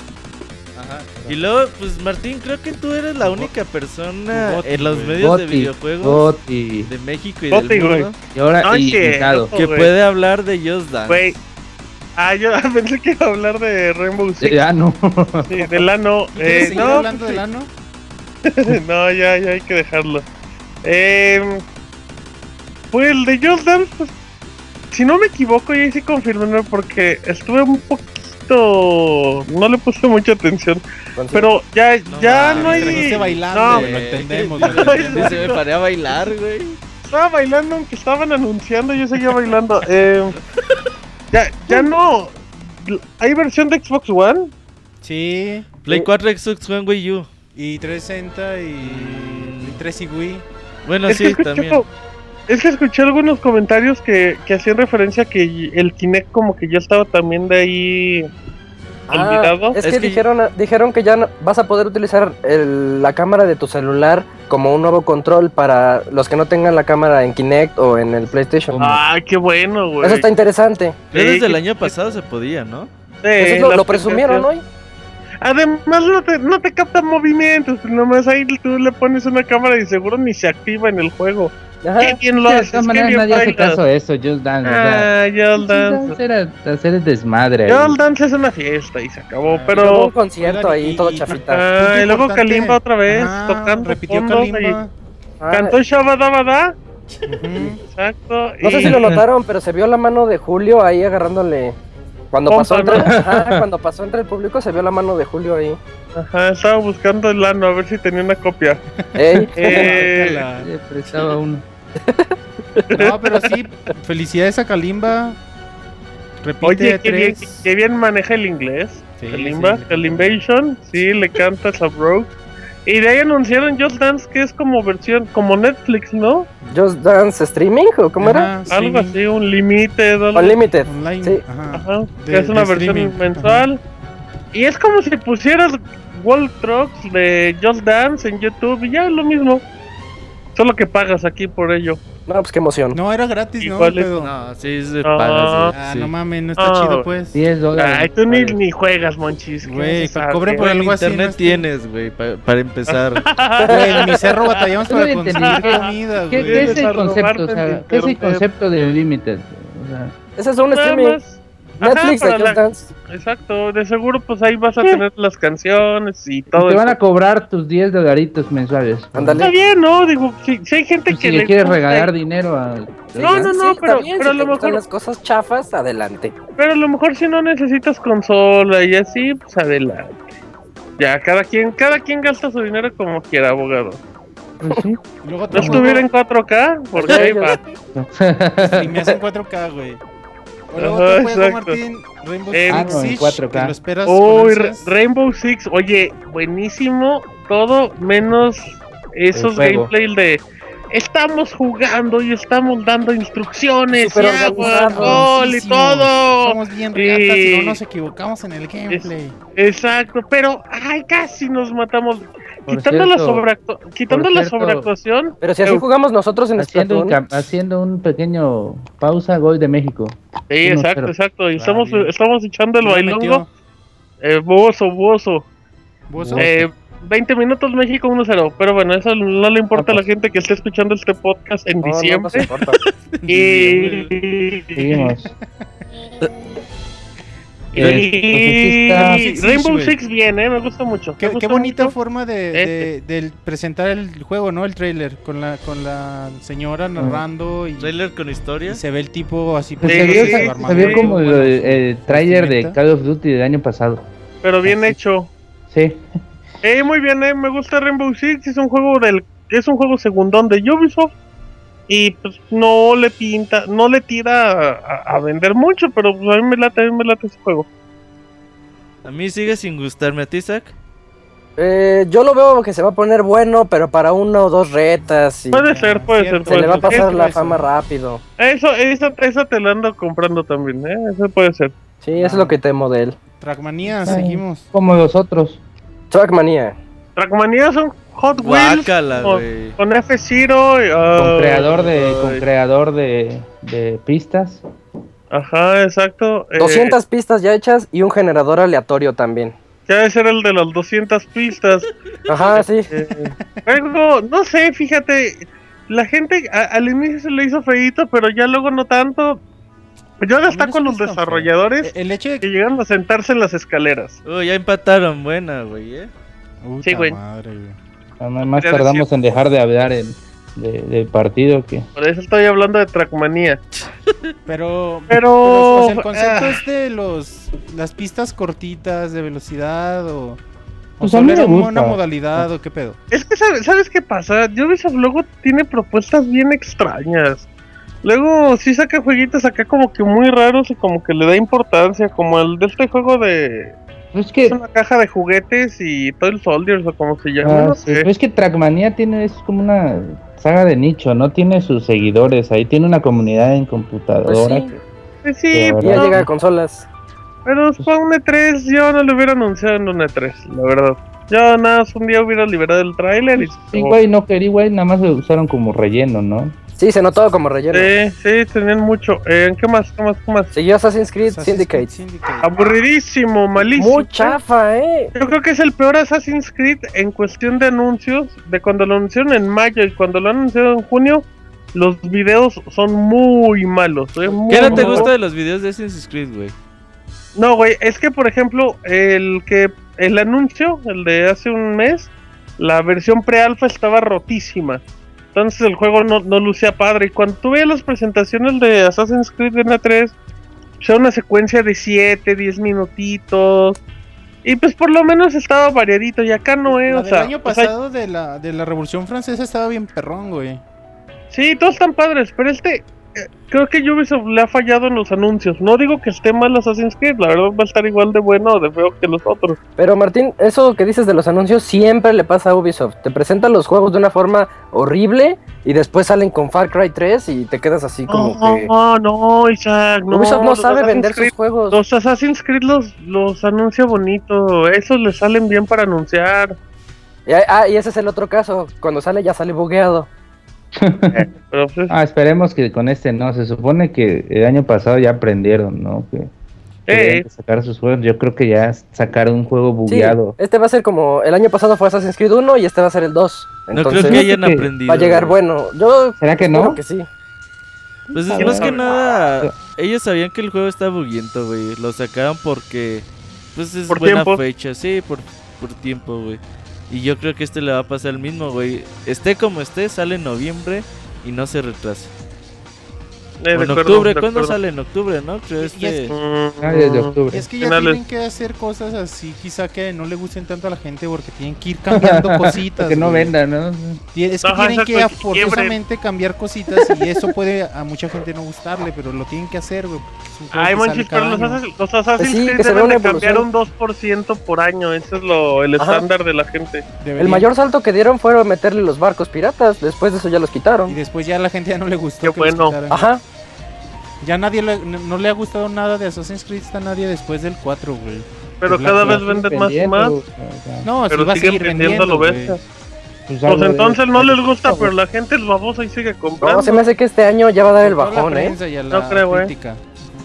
Speaker 1: Ajá. Y luego, pues Martín, creo que tú eres la única persona
Speaker 3: Goti,
Speaker 1: en los medios de videojuegos
Speaker 6: Goti.
Speaker 1: de México y
Speaker 4: Goti,
Speaker 1: del
Speaker 4: güey.
Speaker 1: mundo
Speaker 6: Y ahora
Speaker 4: No,
Speaker 6: y
Speaker 4: que-
Speaker 1: puede hablar de Just Dance.
Speaker 4: Ah, yo pensé que iba a hablar de Rainbow Six.
Speaker 6: Ya no.
Speaker 4: Sí, del ano.
Speaker 3: ¿Quieres
Speaker 4: Eh,
Speaker 3: seguir
Speaker 4: no,
Speaker 3: hablando del ano?
Speaker 4: no, ya, ya hay que dejarlo. Eh, pues el de Just Dance, pues, si no me equivoco, ya sí confirmé porque estuve un poquito. No le puse mucha atención. Pero ya,
Speaker 1: No
Speaker 4: ya
Speaker 1: mames,
Speaker 4: no hay.
Speaker 3: Bailando,
Speaker 4: no,
Speaker 3: güey, lo entendemos,
Speaker 4: No.
Speaker 1: Dice, me paré a bailar, güey.
Speaker 4: estaba bailando, aunque estaban anunciando, yo seguía bailando. Eh, ya, ya no. ¿Hay versión de Xbox One?
Speaker 3: Sí.
Speaker 1: Play 4 Xbox One Wii U.
Speaker 3: Y 360 y 3 y Wii.
Speaker 1: Bueno,
Speaker 4: es,
Speaker 1: sí,
Speaker 4: que escuché,
Speaker 1: también.
Speaker 4: es que escuché algunos comentarios que, que hacían referencia que el Kinect como que ya estaba también de ahí
Speaker 5: ah,
Speaker 4: olvidado.
Speaker 5: es,
Speaker 1: Es
Speaker 5: que,
Speaker 1: que-
Speaker 5: dijeron dijeron que ya no- vas a poder utilizar el- la cámara de tu celular como un nuevo control para los que no tengan la cámara en Kinect o en el PlayStation.
Speaker 4: Ay, qué bueno, güey.
Speaker 5: Eso está interesante.
Speaker 4: Sí,
Speaker 1: desde el año pasado se podía, ¿no?
Speaker 4: Sí,
Speaker 5: Eso lo, presumieron hoy.
Speaker 4: Además no te, no te capta movimientos, nomás ahí tú le pones una cámara y seguro ni se activa en el juego. Qué
Speaker 5: Ajá.
Speaker 4: bien lo
Speaker 6: de
Speaker 4: haces,
Speaker 6: todas
Speaker 4: qué
Speaker 6: maneras
Speaker 4: bien
Speaker 6: nadie hace caso a eso, Just Dance.
Speaker 4: Ah, Just Dance.
Speaker 6: Just Dance era hacer el desmadre.
Speaker 4: Just Dance es una fiesta y se acabó,
Speaker 3: Ah,
Speaker 5: Luego
Speaker 4: pero...
Speaker 5: un concierto
Speaker 3: Oigan,
Speaker 5: ahí,
Speaker 3: y-
Speaker 5: todo
Speaker 3: y-
Speaker 5: chafita.
Speaker 4: Ah, y luego
Speaker 3: importante.
Speaker 4: Kalimba otra vez,
Speaker 3: Ajá,
Speaker 4: tocando
Speaker 3: repitió
Speaker 4: y-
Speaker 3: Kalimba.
Speaker 5: Ah,
Speaker 4: Cantó Shabadabada,
Speaker 3: Ujú.
Speaker 4: exacto.
Speaker 5: No sé
Speaker 4: y-
Speaker 5: si lo notaron, pero se vio la mano de Julio ahí agarrándole. Cuando pasó, entre, cuando pasó entre el público se vio la mano de Julio ahí.
Speaker 4: Ajá, estaba buscando el ano a ver si tenía una copia.
Speaker 5: Ey,
Speaker 4: Eh,
Speaker 3: La-
Speaker 6: Le prestaba uno.
Speaker 3: No, pero sí, felicidades a Kalimba. Repite
Speaker 4: Oye, qué bien, qué bien maneja el inglés.
Speaker 3: Sí,
Speaker 4: Kalimba,
Speaker 3: sí.
Speaker 4: Kalimbation, sí, le canta a Broke. Y de ahí anunciaron Just Dance que es como versión, como Netflix, ¿no?
Speaker 5: Just Dance Streaming, ¿o cómo era?
Speaker 4: Algo así, un Limited, algo
Speaker 5: Unlimited.
Speaker 3: Online.
Speaker 5: Sí.
Speaker 3: Ajá.
Speaker 4: Ajá, que
Speaker 3: De-
Speaker 4: es una versión
Speaker 3: streaming,
Speaker 4: mensual. Y es como si pusieras World Trucks de Just Dance en YouTube y ya es lo mismo. Solo que pagas aquí por ello.
Speaker 5: No, pues qué emoción.
Speaker 3: No, era gratis, ¿no?
Speaker 4: Igual es-
Speaker 3: Pero-
Speaker 1: No, sí, se
Speaker 4: Ah.
Speaker 1: pagas, güey.
Speaker 3: Ah,
Speaker 1: sí.
Speaker 3: no mames, no está
Speaker 4: Ah,
Speaker 3: chido,
Speaker 4: güey.
Speaker 3: pues.
Speaker 6: 10 dólares.
Speaker 4: Ay, tú ni, ni juegas, monchis. ¿qué
Speaker 3: Güey,
Speaker 4: haces? Ah, ¿qué?
Speaker 3: por
Speaker 1: Güey,
Speaker 3: algo así,
Speaker 1: internet
Speaker 3: no es-
Speaker 1: tienes, güey, pa- para empezar.
Speaker 3: Güey, en mi cerro batallamos
Speaker 6: Yo no
Speaker 3: para
Speaker 6: entendí.
Speaker 3: conseguir
Speaker 6: ¿Qué-
Speaker 3: comida,
Speaker 6: ¿Qué,
Speaker 3: güey.
Speaker 6: qué es el concepto? O sea, ¿qué es el
Speaker 4: internet.
Speaker 6: concepto de Limited? O sea,
Speaker 5: Ese es un
Speaker 4: Nada
Speaker 5: streaming.
Speaker 4: más. Ajá,
Speaker 5: Netflix Just
Speaker 4: la-
Speaker 5: Dance.
Speaker 4: Exacto, de seguro pues ahí vas a tener las canciones y todo
Speaker 6: te
Speaker 4: eso.
Speaker 6: van a cobrar tus 10 dolaritos mensuales.
Speaker 5: Ándale.
Speaker 4: Está bien, ¿no? Digo, si, si hay gente
Speaker 6: Pues
Speaker 4: que
Speaker 6: si le
Speaker 4: gusta-
Speaker 6: regalar dinero a...
Speaker 4: No, no,
Speaker 5: Sí,
Speaker 4: no,
Speaker 5: está
Speaker 4: pero,
Speaker 5: bien,
Speaker 4: pero a
Speaker 5: si
Speaker 4: lo
Speaker 5: te gustan
Speaker 4: mejor,
Speaker 5: las cosas chafas, adelante.
Speaker 4: pero a lo mejor si no necesitas consola y así, pues adelante. Ya, cada quien, cada quien gasta su dinero como quiera, abogado.
Speaker 6: Pues sí.
Speaker 3: Luego
Speaker 4: No
Speaker 3: te
Speaker 4: estuviera en 4K, porque ahí va.
Speaker 3: Y me hacen 4K, güey. O luego
Speaker 4: Ajá,
Speaker 3: otro juego,
Speaker 4: exacto.
Speaker 3: Martín, Rainbow
Speaker 4: Eh,
Speaker 3: Six
Speaker 6: Ah, no, en
Speaker 3: Siege,
Speaker 6: 4K.
Speaker 3: que lo esperas con
Speaker 4: Uy, Ra-
Speaker 3: ansias.
Speaker 4: Rainbow Six, oye, buenísimo, todo menos esos gameplay de estamos jugando y estamos dando instrucciones y agua, gol y todo.
Speaker 3: Somos bien reatas y
Speaker 4: Y-
Speaker 3: no nos equivocamos en el gameplay.
Speaker 4: Exacto, pero ay, casi nos matamos. Quitando la,
Speaker 6: cierto,
Speaker 4: sobreactu- quitando la
Speaker 6: cierto-
Speaker 4: sobreactuación,
Speaker 5: Pero si así
Speaker 4: Eu-
Speaker 5: jugamos nosotros en
Speaker 6: haciendo, un, haciendo un pequeño pausa, gol de México.
Speaker 4: sí, exacto, exacto. Y estamos, estamos echando el
Speaker 3: ¿Quién
Speaker 4: bailongo. Eh, bozo, bozo.
Speaker 3: ¿Bozo?
Speaker 4: Eh, 20 minutos México 1-0. Pero bueno, eso no le importa a la
Speaker 6: Ah, pues.
Speaker 4: gente que esté escuchando este podcast en
Speaker 5: No, no nos
Speaker 4: diciembre.
Speaker 5: importa.
Speaker 4: y,
Speaker 6: Seguimos. Eh, pues sí
Speaker 4: Rainbow. Six bien, ¿eh? Me gusta mucho.
Speaker 3: Qué, bonita
Speaker 4: mucho.
Speaker 3: forma de, de- de presentar el juego, ¿no? El trailer, con la, con la señora narrando y,
Speaker 1: Trailer con historia.
Speaker 3: y se ve el tipo así.
Speaker 6: Pues
Speaker 4: Sí,
Speaker 6: se se- vio como
Speaker 3: bueno,
Speaker 6: el,
Speaker 3: su
Speaker 6: el tráiler de. Call of Duty del año pasado.
Speaker 4: Pero bien
Speaker 3: Así.
Speaker 4: hecho.
Speaker 6: Sí.
Speaker 4: Eh, muy bien, eh. Me gusta Rainbow Six. Es un juego del. Es un juego segundón de Ubisoft. Y pues no le pinta, no le tira a, a vender mucho, pero pues, a mí me late, a mí me late ese juego.
Speaker 1: A mí sigue sin gustarme a ti, Zach.
Speaker 5: Eh, yo lo veo que se va a poner bueno, pero para una o dos retas. Y
Speaker 4: Puede ser, puede ser.
Speaker 5: se le va a pasar
Speaker 3: Eso,
Speaker 5: la
Speaker 3: eso.
Speaker 5: fama rápido.
Speaker 4: Eso, esa, esa te la ando comprando también, ¿eh? Eso puede ser.
Speaker 5: Sí, eso es lo que temo de él.
Speaker 3: Trackmania,
Speaker 6: Ay.
Speaker 3: seguimos.
Speaker 6: Como los otros.
Speaker 5: Trackmania.
Speaker 4: Trackmania son Hot Wheels
Speaker 1: Guácala,
Speaker 4: con, con F-Zero. y, ah,
Speaker 6: Con creador de, con creador de, de pistas.
Speaker 4: Ajá, exacto. eh,
Speaker 5: 200 pistas ya hechas y un generador aleatorio también.
Speaker 4: Ya debe ser el de las 200 pistas.
Speaker 5: Ajá, sí.
Speaker 4: Eh, luego, no sé, fíjate, la gente a- al inicio se le hizo feíto, pero ya luego no tanto. Yo destaco
Speaker 3: me
Speaker 4: los desarrolladores
Speaker 3: El hecho de
Speaker 4: que
Speaker 3: que.
Speaker 4: llegaron a sentarse en las escaleras.
Speaker 1: Uy, ya empataron, buena, güey, eh.
Speaker 4: Sí, güey.
Speaker 3: madre, güey.
Speaker 6: Nada más tardamos en dejar de hablar en, de- del partido que
Speaker 4: Por eso estoy hablando de Trackmania.
Speaker 3: Pero,
Speaker 4: Pero,
Speaker 3: o sea, el concepto
Speaker 4: ah.
Speaker 3: es de los las pistas cortitas de velocidad o, o
Speaker 6: Pues a
Speaker 3: solo
Speaker 6: mí
Speaker 3: era
Speaker 6: me
Speaker 3: una modalidad o qué pedo.
Speaker 4: Es que, ¿sabes, ¿sabes qué pasa? Ubisoft luego tiene propuestas bien extrañas. Luego sí saca jueguitos acá como que muy raros y como que le da importancia, como el de este juego de...
Speaker 6: Pues es que,
Speaker 4: Es una caja de juguetes y Toy Soldiers o como se llama,
Speaker 6: ah,
Speaker 4: no
Speaker 6: sí,
Speaker 4: sé.
Speaker 6: pues es que Trackmania tiene, es como una saga de nicho, ¿no? Tiene sus seguidores, ahí tiene una comunidad en computadora.
Speaker 5: Pues sí.
Speaker 6: que-
Speaker 4: Eh, Sí,
Speaker 5: ya
Speaker 4: no,
Speaker 5: llega a consolas.
Speaker 4: pero fue un E3, yo no lo hubiera anunciado en un E3, la verdad. Yo nada más un día hubiera liberado el tráiler y... se
Speaker 6: Sí, güey, no quería, güey, nada más lo usaron como relleno, ¿no?
Speaker 5: Sí, se notó como relleno.
Speaker 4: Sí, sí, tenían mucho. Eh, ¿Qué más? ¿Qué más? ¿Qué más?
Speaker 5: Siguió Assassin's Creed
Speaker 3: Assassin's
Speaker 5: Syndicate.
Speaker 3: Creed Syndicate.
Speaker 4: Aburridísimo, malísimo.
Speaker 5: Muy chafa, eh.
Speaker 4: Yo creo que es el peor Assassin's Creed en cuestión de anuncios. De cuando lo anunciaron en mayo y cuando lo anunciaron en junio, los videos son muy malos. eh, muy
Speaker 1: ¿Qué no te gusta de los videos de Assassin's Creed, güey?
Speaker 4: No, güey, es que por ejemplo, el que el anuncio, el de hace un mes, la versión pre-alfa estaba rotísima. Entonces el juego no, no lucía padre. Y cuando tú veías las presentaciones de Assassin's Creed en A3, era una secuencia de 7, 10 minutitos. Y pues por lo menos estaba variadito. Y acá no es,
Speaker 3: La
Speaker 4: o
Speaker 3: del
Speaker 4: sea,
Speaker 3: año
Speaker 4: o sea,
Speaker 3: pasado de la de la Revolución Francesa estaba bien perrón, güey.
Speaker 4: Sí, todos están padres, pero este creo que Ubisoft le ha fallado en los anuncios. No digo que esté mal Assassin's Creed, la verdad va a estar igual de bueno o de feo que los otros.
Speaker 5: Pero Martín, eso que dices de los anuncios siempre le pasa a Ubisoft. Te presentan los juegos de una forma horrible y después salen con Far Cry 3 y te quedas así como que...
Speaker 4: No, no, Isaac, no.
Speaker 5: Ubisoft no sabe vender sus
Speaker 4: Creed-
Speaker 5: juegos.
Speaker 4: Los Assassin's Creed los, los anuncia bonito, esos les salen bien para anunciar.
Speaker 5: Y- ah, y ese es el otro caso. Cuando sale ya sale bugueado.
Speaker 4: Pero pues,
Speaker 6: Ah, esperemos que con este no. Se supone que el año pasado ya aprendieron, ¿no? Que querían sacar sus juegos. Yo creo que ya sacaron un juego
Speaker 5: Sí,
Speaker 6: bugueado.
Speaker 5: este va a ser como... El año pasado fue Assassin's Creed 1 y este va a ser el 2.
Speaker 1: No creo que hayan
Speaker 6: que
Speaker 1: aprendido.
Speaker 5: va a llegar bueno. Yo
Speaker 6: ¿Será que no?
Speaker 5: que sí.
Speaker 1: Pues es
Speaker 6: A
Speaker 1: más que nada, ellos sabían que el juego está buguiento, güey. Lo sacaron porque, pues es
Speaker 4: Por
Speaker 1: buena
Speaker 4: tiempo.
Speaker 1: fecha, sí, por, por tiempo, güey. Y yo creo que este le va a pasar el mismo, güey. Esté como esté, sale en noviembre y no se retrasa.
Speaker 4: Eh,
Speaker 1: en
Speaker 4: acuerdo,
Speaker 1: octubre, ¿cuándo sale? En octubre, ¿no? Creo
Speaker 3: Y- y
Speaker 1: este...
Speaker 3: es-
Speaker 6: Ah, desde octubre.
Speaker 3: Es que ya
Speaker 4: Finales.
Speaker 3: tienen que hacer cosas así, quizá que no le gusten tanto a la gente porque tienen que ir cambiando cositas.
Speaker 6: que no
Speaker 3: güey.
Speaker 6: venda, ¿no?
Speaker 3: Es que
Speaker 4: Ajá,
Speaker 3: tienen que forzosamente cambiar cositas y eso puede a mucha gente no gustarle, pero lo tienen que hacer, güey. es
Speaker 4: Ay, manchis, pero los, los Assassin's
Speaker 5: Pues sí,
Speaker 4: Creed deben de cambiar un
Speaker 5: evolución.
Speaker 4: 2% por año. Ese es lo, el
Speaker 5: Ajá.
Speaker 4: estándar de la gente.
Speaker 5: El mayor salto que dieron fue meterle los barcos piratas. Después de eso ya los
Speaker 3: Y
Speaker 5: quitaron.
Speaker 3: después ya a la gente ya no le gustó.
Speaker 4: Qué
Speaker 3: que los
Speaker 4: bueno.
Speaker 3: quitaran.
Speaker 5: Ajá.
Speaker 3: Ya nadie le- no, no le ha gustado nada de Assassin's Creed a nadie después del 4, güey.
Speaker 4: Pero cada vez venden más y más.
Speaker 3: No,
Speaker 4: Pero
Speaker 3: sí va a
Speaker 4: siguen
Speaker 3: seguir
Speaker 4: vendiendo lo bestia.
Speaker 6: pues
Speaker 4: Pues entonces no les gusta, pero la gente es babosa y sigue comprando.
Speaker 5: No, se me hace que este año ya va a dar el bajón, ¿eh?
Speaker 4: No creo, güey.
Speaker 3: crítica.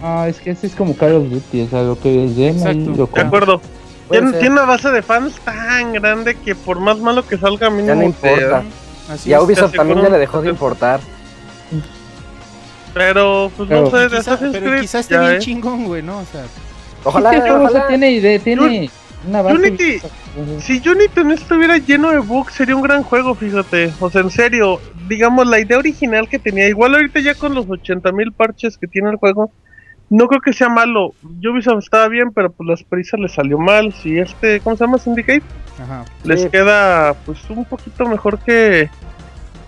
Speaker 6: Ah, es que ese es como Call of Duty, o sea, lo que
Speaker 3: Exacto.
Speaker 6: lo
Speaker 4: De acuerdo. Tiene, una base de fans tan grande que por más malo que salga, a mí
Speaker 5: Ya no
Speaker 4: me
Speaker 5: importa.
Speaker 3: Así
Speaker 5: Y a. Ubisoft también ya le dejó de importar.
Speaker 4: Pero, pues no sé, de
Speaker 3: Quizá-
Speaker 4: Assassin's
Speaker 3: pero quizás esté bien
Speaker 4: ¿eh?
Speaker 3: chingón, güey, ¿no? O sea,
Speaker 5: Ojalá,
Speaker 6: o sea,
Speaker 5: ojalá.
Speaker 6: tiene idea, tiene una base.
Speaker 4: Unity, si Unity no estuviera lleno de bugs, sería un gran juego, fíjate. O sea, en serio, digamos, la idea original que tenía, igual ahorita ya con los 80.000 parches que tiene el juego, no creo que sea malo. Ubisoft estaba bien, pero pues las prisas le salió mal. Si este, ¿cómo se llama? Syndicate,
Speaker 3: Ajá.
Speaker 4: les
Speaker 5: Sí.
Speaker 4: queda pues un poquito mejor que,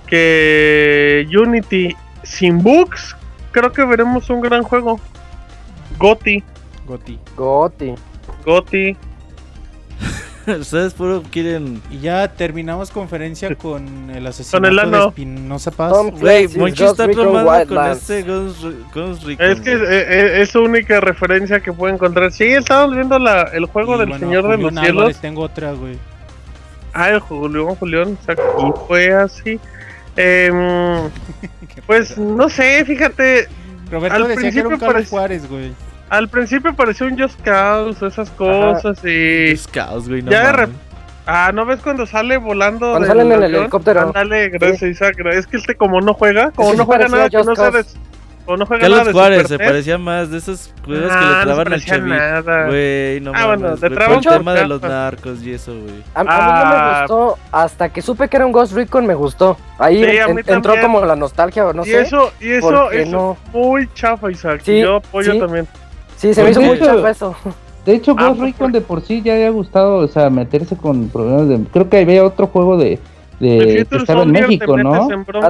Speaker 4: que Unity. Sin bugs, creo que veremos un gran juego. Goti,
Speaker 3: Goti.
Speaker 5: Goti.
Speaker 4: Goti.
Speaker 1: Ustedes puro quieren.
Speaker 3: Y ya terminamos conferencia con el
Speaker 4: el
Speaker 3: de
Speaker 4: ano.
Speaker 3: Espinosa Paz.
Speaker 5: Clancy's
Speaker 1: Monchi
Speaker 5: Ghost
Speaker 1: está tomando con este Ghost, Re- Ghost Recon.
Speaker 4: Es que eh, eh, es su única referencia que puede encontrar. Sí, estábamos viendo la, el juego
Speaker 3: Y
Speaker 4: del
Speaker 3: bueno,
Speaker 4: Señor de los
Speaker 3: Julián
Speaker 4: Cielos.
Speaker 3: Álvarez, tengo otra, güey.
Speaker 4: Ah, el Julián Julián. Y fue así. Em, pues no sé, fíjate.
Speaker 3: Roberto
Speaker 4: al
Speaker 3: decía que era un Carlos Juárez, güey.
Speaker 4: Al principio pareció un Just Cause, esas cosas. Y.
Speaker 1: Es caos, güey. No
Speaker 4: Ya de Ah, ¿no ves cuando sale volando?
Speaker 5: Cuando
Speaker 4: del
Speaker 5: salen en el
Speaker 4: avión?
Speaker 5: helicóptero.
Speaker 4: Ándale, gracias, Isaac. Es que este, como no juega, como no juega nada, que
Speaker 5: Just
Speaker 4: no sea de. O no juega nada
Speaker 1: Carlos
Speaker 4: de
Speaker 1: Juárez
Speaker 4: Super
Speaker 1: se parecía más de esos juegos que
Speaker 4: Ah,
Speaker 1: le
Speaker 4: no se
Speaker 1: traban al
Speaker 4: nada.
Speaker 1: Güey, no
Speaker 4: Ah,
Speaker 1: mames.
Speaker 4: bueno, te
Speaker 1: por el tema de los narcos y eso, güey.
Speaker 5: A, a mí no
Speaker 4: Ah.
Speaker 5: me gustó. Hasta que supe que era un Ghost Recon, me gustó. Ahí
Speaker 4: Sí,
Speaker 5: en- entró como la nostalgia o no
Speaker 4: y
Speaker 5: sé.
Speaker 4: eso, y eso
Speaker 5: porque
Speaker 4: es
Speaker 5: no.
Speaker 4: muy chafa, Isaac.
Speaker 5: Sí,
Speaker 4: yo apoyo
Speaker 5: sí.
Speaker 4: también.
Speaker 5: Sí, se me hizo
Speaker 6: Porque-
Speaker 5: muy chafa eso.
Speaker 6: De hecho,
Speaker 4: Ah,
Speaker 6: Ghost
Speaker 4: pues,
Speaker 6: Recon de por sí ya había gustado, o sea, meterse con problemas de... Creo que había otro juego de, de que estaba en México, ¿no?
Speaker 4: en ah,
Speaker 5: donde-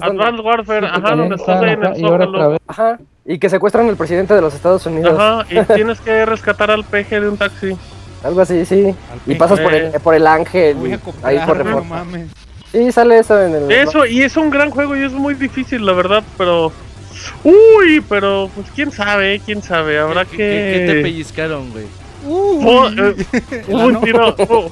Speaker 4: Advanced Warfare,
Speaker 6: Sí,
Speaker 4: ajá, donde estás
Speaker 6: está,
Speaker 4: ahí en el Zócalo.
Speaker 5: Ajá. Y que secuestran al presidente de los Estados Unidos.
Speaker 4: Ajá, y tienes que rescatar al peje de un taxi.
Speaker 5: Algo así, sí. Y pasas por el, por el ángel.
Speaker 3: Voy a
Speaker 5: ahí por
Speaker 3: no
Speaker 5: reforma.
Speaker 3: mames.
Speaker 5: Sí, sale eso en el.
Speaker 4: Eso, y es un gran juego y es muy difícil, la verdad, pero... Uy, pero pues quién sabe, quién sabe, habrá
Speaker 1: ¿Qué,
Speaker 4: que...
Speaker 1: qué- te pellizcaron, güey?
Speaker 4: Oh, eh, un tiro. oh.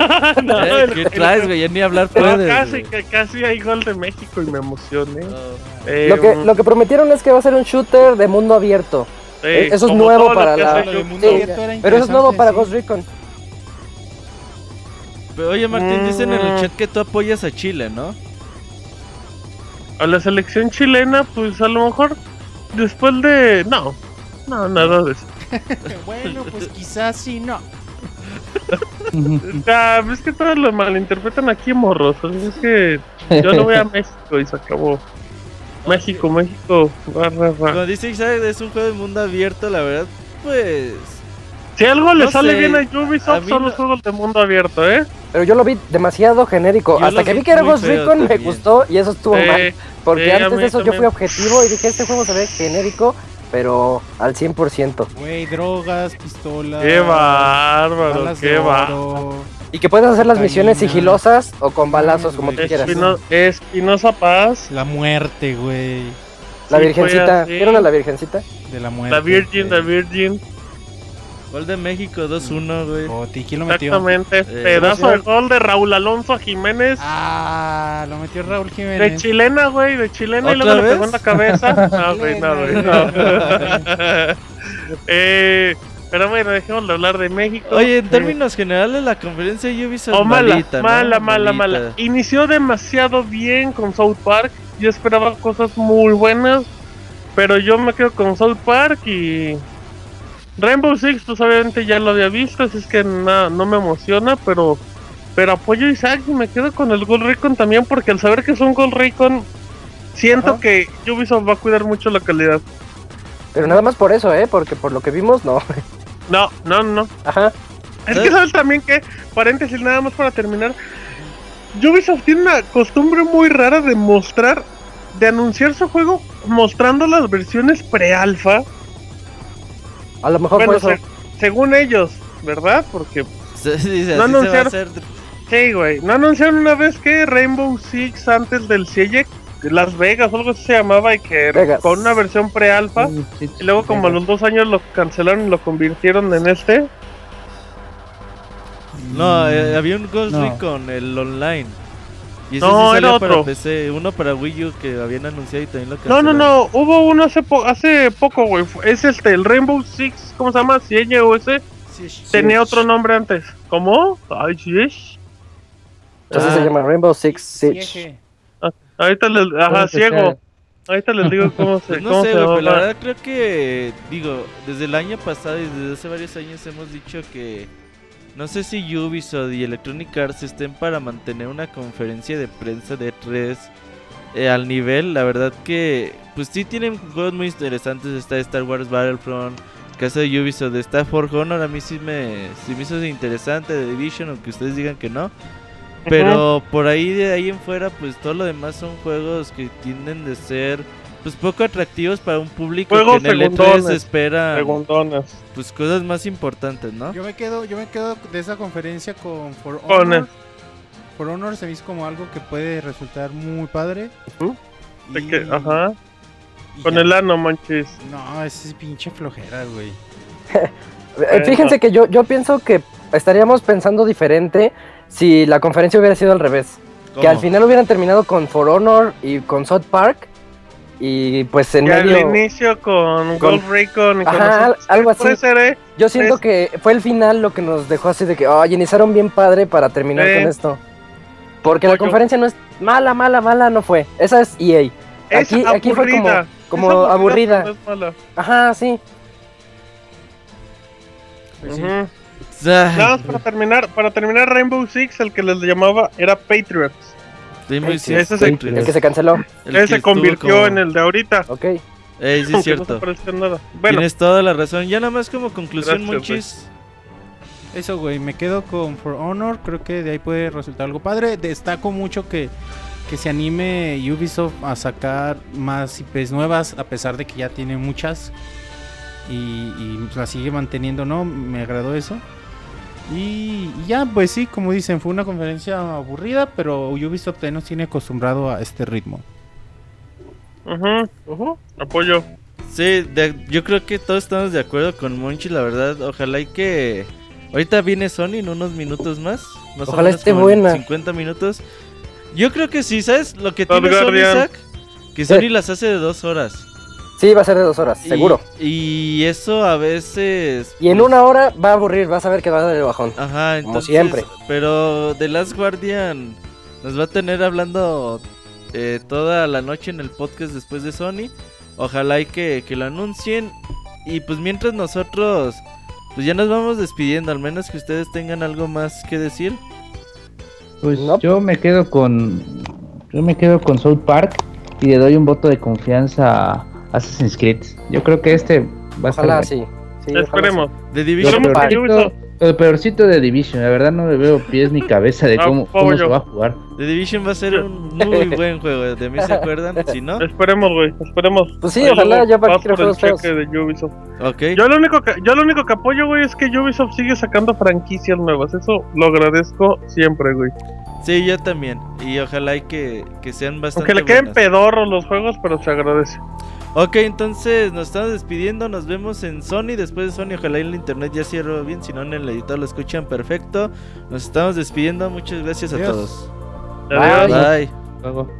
Speaker 4: No,
Speaker 1: Eh, ¿Qué
Speaker 4: el-
Speaker 1: traes, güey? Ya ni hablar
Speaker 4: no,
Speaker 1: puedes.
Speaker 4: casi, que- casi hay gol de México y me emocioné.
Speaker 1: Oh.
Speaker 4: Eh,
Speaker 5: Lo que, lo que prometieron es que va a ser un shooter de mundo abierto.
Speaker 4: eh,
Speaker 5: eso es nuevo para la- Sí, Pero eso es nuevo para
Speaker 3: sí.
Speaker 5: Ghost Recon.
Speaker 1: Pero, oye, Martín, dicen en el
Speaker 4: Mm.
Speaker 1: chat que tú apoyas a Chile, ¿no?
Speaker 4: A la selección chilena, pues a lo mejor después de... No, no, nada de eso.
Speaker 3: Bueno, pues quizás sí, no.
Speaker 4: Sea, es que todos lo malinterpretan aquí, morros. o sea, Es que yo no voy a México y se acabó. México, México.
Speaker 1: Como dice Isaac, es un juego de mundo abierto, la verdad, pues...
Speaker 4: Si algo le
Speaker 1: No
Speaker 4: sale
Speaker 1: sé,
Speaker 4: bien a
Speaker 1: a
Speaker 4: Ubisoft
Speaker 1: mí
Speaker 4: son
Speaker 1: no-
Speaker 4: los juegos de mundo abierto, ¿eh?
Speaker 5: Pero yo lo vi demasiado genérico.
Speaker 1: Yo
Speaker 5: Hasta que
Speaker 1: vi
Speaker 5: vi que era Ghost Recon me gustó y eso estuvo
Speaker 4: Eh,
Speaker 5: mal. Porque
Speaker 4: a
Speaker 5: antes de eso yo fui objetivo y dije, este juego se ve genérico, pero al 100%.
Speaker 3: Güey, drogas, pistolas.
Speaker 4: Qué bárbaro, qué bárbaro.
Speaker 5: Y que puedes hacer las misiones sigilosas o con balazos, como tú quieras.
Speaker 4: Espino- Espinosa Paz,
Speaker 3: La muerte, güey.
Speaker 5: La
Speaker 4: Sí,
Speaker 5: virgencita. ¿Vieron a la virgencita?
Speaker 3: De la muerte.
Speaker 4: la Virgin, la
Speaker 3: güey.
Speaker 1: Gol de México 2-1, güey.
Speaker 3: Joti, ¿quién lo metió?
Speaker 4: Exactamente.
Speaker 1: Eh,
Speaker 4: Pedazo de gol de Raúl Alonso Jiménez.
Speaker 3: Ah, lo metió Raúl
Speaker 4: De
Speaker 3: Jiménez.
Speaker 4: chilena, güey, de chilena y
Speaker 1: ¿Otra
Speaker 4: luego le pegó
Speaker 1: vez?
Speaker 4: en la cabeza. No, güey, no, güey, no. eh, pero bueno, dejemos de hablar de México.
Speaker 1: Oye, en
Speaker 4: Eh,
Speaker 1: términos generales, la conferencia de Ubisoft
Speaker 4: Oh, mala,
Speaker 1: malita, ¿no?
Speaker 4: mala, mala,
Speaker 1: Malita.
Speaker 4: mala. Inició demasiado bien con South Park. Yo esperaba cosas muy buenas. Pero yo me quedo con South Park y. Rainbow Six, pues obviamente ya lo había visto. Así es que na- no me emociona. Pero pero apoyo a Isaac y me quedo con el Gold Recon también. Porque al saber que es un Gold Recon, siento
Speaker 5: Ajá.
Speaker 4: que Ubisoft va a cuidar mucho la calidad.
Speaker 5: Pero nada más por eso, ¿eh? Porque por lo que vimos, no.
Speaker 4: No, no, no.
Speaker 5: Ajá.
Speaker 4: Es que sabes también que, paréntesis nada más para terminar, Ubisoft tiene una costumbre muy rara de mostrar, de anunciar su juego mostrando las versiones pre-alfa.
Speaker 5: A lo mejor
Speaker 4: Bueno,
Speaker 5: por eso.
Speaker 4: se- según ellos, ¿verdad? Porque,
Speaker 1: Sí, sí, sí,
Speaker 4: No
Speaker 1: así se va a
Speaker 4: anunciaron-
Speaker 1: hacer.
Speaker 4: sí, güey, ¿no anunciaron una vez que Rainbow Six antes del CIEG, Las Vegas o algo así se llamaba, y que
Speaker 5: Vegas.
Speaker 4: con una versión pre-alfa, y luego como a los dos años lo cancelaron y lo convirtieron en este?
Speaker 1: No, eh, había un Ghost
Speaker 6: No.
Speaker 1: Recon, el online. Y ese
Speaker 4: No,
Speaker 1: sí
Speaker 4: era
Speaker 1: para
Speaker 4: otro.
Speaker 1: PC, uno para Wii U que habían anunciado y también lo
Speaker 4: No,
Speaker 1: cancelaron.
Speaker 4: no, no, hubo uno hace, po- hace poco, güey. Es este, el Rainbow Six, ¿cómo se llama? CIEG o ese. Tenía otro nombre antes. ¿Cómo? Ay, sí es.
Speaker 5: Entonces
Speaker 4: Ah.
Speaker 5: se llama Rainbow Six Siege.
Speaker 3: Siege.
Speaker 4: Ahorita les. Ajá, ciego. Ahorita les digo cómo se,
Speaker 1: Pues no
Speaker 4: cómo
Speaker 1: sé,
Speaker 4: se
Speaker 1: güey, pero la verdad creo que, digo, desde el año pasado y desde hace varios años hemos dicho que no sé si Ubisoft y Electronic Arts estén para mantener una conferencia de prensa de 3 al nivel. La verdad que, pues sí tienen juegos muy interesantes. Está Star Wars Battlefront, caso de Ubisoft, está For Honor. A mí sí me, sí me hizo interesante, The Division, aunque ustedes digan que no. Pero por ahí de ahí en fuera, pues todo lo demás son juegos que tienden de ser pues poco atractivos para un público
Speaker 4: Juegos
Speaker 1: que en el E3
Speaker 4: segundones,
Speaker 1: espera pues cosas más importantes, ¿no?
Speaker 3: Yo me quedo, yo me quedo de esa conferencia con For Honor. For Honor se me hizo como algo que puede resultar muy padre.
Speaker 4: De
Speaker 3: Y-
Speaker 4: que, ajá.
Speaker 3: y
Speaker 4: Con
Speaker 3: ya.
Speaker 4: el ano, manches.
Speaker 3: No, ese es pinche flojera, güey.
Speaker 5: Eh, Fíjense que yo, yo pienso que estaríamos pensando diferente si la conferencia hubiera sido al revés. Que al final hubieran terminado con For Honor y con South Park. Y pues en
Speaker 4: Y al
Speaker 5: medio.
Speaker 4: inicio con,
Speaker 5: con-
Speaker 4: Gold Recon y con
Speaker 5: Ajá,
Speaker 4: los-
Speaker 5: algo así.
Speaker 4: Puede ser, ¿eh?
Speaker 5: Yo siento
Speaker 4: es-
Speaker 5: que fue el final lo que nos dejó así de que, oye, iniciaron bien padre para terminar con esto. Porque la conferencia no es mala, mala, mala, no fue. Esa es EA.
Speaker 4: Es
Speaker 5: Aquí, aquí fue como,
Speaker 4: aburrida.
Speaker 5: como
Speaker 4: Es
Speaker 5: aburrida.
Speaker 4: pero no es mala.
Speaker 5: Ajá, sí.
Speaker 3: Pues
Speaker 4: Nada más para terminar, para terminar Rainbow Six, el que les llamaba era Patriots.
Speaker 5: Ese
Speaker 1: cierto,
Speaker 4: es el-
Speaker 5: que se canceló.
Speaker 1: El
Speaker 4: que
Speaker 1: que
Speaker 4: se convirtió
Speaker 1: como-
Speaker 4: en el de ahorita.
Speaker 5: Ok.
Speaker 1: Ey, sí es
Speaker 4: no se
Speaker 1: cierto.
Speaker 4: nada. Bueno,
Speaker 1: Tienes toda la razón. Ya nada más como conclusión,
Speaker 4: Gracias,
Speaker 1: Monchis.
Speaker 3: Eso, güey, me quedo con For Honor. Creo que de ahí puede resultar algo padre. Destaco mucho que, que se anime Ubisoft a sacar más IPs nuevas, a pesar de que ya tiene muchas. Y, y la sigue manteniendo, ¿no? Me agradó eso. Y, y ya, pues sí, como dicen, fue una conferencia aburrida, pero Ubisoft nos tiene acostumbrado a este ritmo.
Speaker 4: ujú,
Speaker 5: Ujú.
Speaker 4: apoyo.
Speaker 1: Sí, de- yo creo que todos estamos de acuerdo con Monchi, la verdad. Ojalá y que. Ahorita viene Sony en unos minutos más. más o
Speaker 5: Ojalá
Speaker 1: menos
Speaker 5: esté buena.
Speaker 1: 50 minutos. Yo creo que sí, ¿sabes? Lo que tiene Sony. Isaac, que
Speaker 5: Sí.
Speaker 1: Sony las hace de dos horas.
Speaker 5: Sí, va a ser de dos horas,
Speaker 1: Y-
Speaker 5: seguro.
Speaker 1: Y eso a veces.
Speaker 5: Y en
Speaker 1: pues,
Speaker 5: una hora va a aburrir, vas a ver que va a dar el bajón.
Speaker 1: Ajá,
Speaker 5: Como
Speaker 1: entonces.
Speaker 5: siempre.
Speaker 1: Pero The Last Guardian nos va a tener hablando eh, toda la noche en el podcast después de Sony. Ojalá y que, que lo anuncien. Y pues mientras nosotros, pues ya nos vamos despidiendo. Al menos que ustedes tengan algo más que decir.
Speaker 6: Pues
Speaker 5: No.
Speaker 6: yo me quedo con. Yo me quedo con South Park y le doy un voto de confianza a Assassin's Creed. Yo creo que este va a estar.
Speaker 5: Sí. sí
Speaker 4: Esperemos.
Speaker 1: The
Speaker 6: Lo
Speaker 1: Division.
Speaker 4: Que
Speaker 6: peorcito, lo peorcito de Division, la verdad no le veo pies ni cabeza de cómo, cómo se va a jugar.
Speaker 1: The Division va a ser un muy buen juego. ¿De mí se acuerdan? Si no,
Speaker 4: Esperemos, güey. Esperemos.
Speaker 5: Pues sí,
Speaker 4: Ahí
Speaker 5: ojalá, ya para que juegos
Speaker 4: de Ubisoft.
Speaker 1: ok.
Speaker 4: Yo lo único que yo lo único que apoyo, güey, es que Ubisoft sigue sacando franquicias nuevas. Eso lo agradezco siempre, güey.
Speaker 1: Sí, yo también. Y ojalá y que, que sean bastante.
Speaker 4: Aunque le queden
Speaker 1: buenas.
Speaker 4: pedorros los juegos, pero se agradece.
Speaker 1: Ok, entonces nos estamos despidiendo, nos vemos en Sony, después de Sony, ojalá y el internet ya cierre bien, si no en el editor lo escuchan perfecto. Nos estamos despidiendo, muchas gracias a todos.
Speaker 4: 拜
Speaker 1: 拜，
Speaker 6: 拜
Speaker 2: 拜。